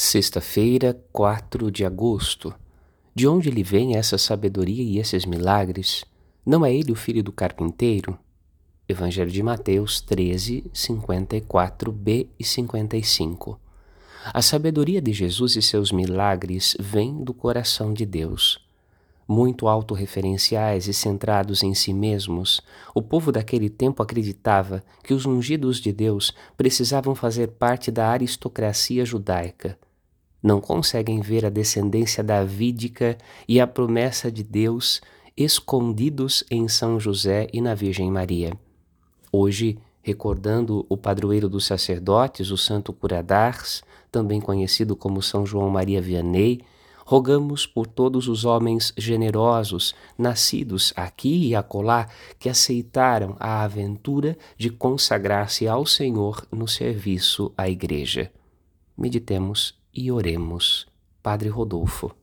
Sexta-feira, 4 de agosto. De onde lhe vem essa sabedoria e esses milagres? Não é ele o filho do carpinteiro? Evangelho de Mateus 13, 54b e 55. A sabedoria de Jesus e seus milagres vem do coração de Deus muito autorreferenciais e centrados em si mesmos, o povo daquele tempo acreditava que os ungidos de Deus precisavam fazer parte da aristocracia judaica. Não conseguem ver a descendência davídica e a promessa de Deus escondidos em São José e na Virgem Maria. Hoje, recordando o padroeiro dos sacerdotes, o Santo Curadars, também conhecido como São João Maria Vianney, rogamos por todos os homens generosos, nascidos aqui e acolá, que aceitaram a aventura de consagrar-se ao Senhor no serviço à Igreja. Meditemos e oremos. Padre Rodolfo.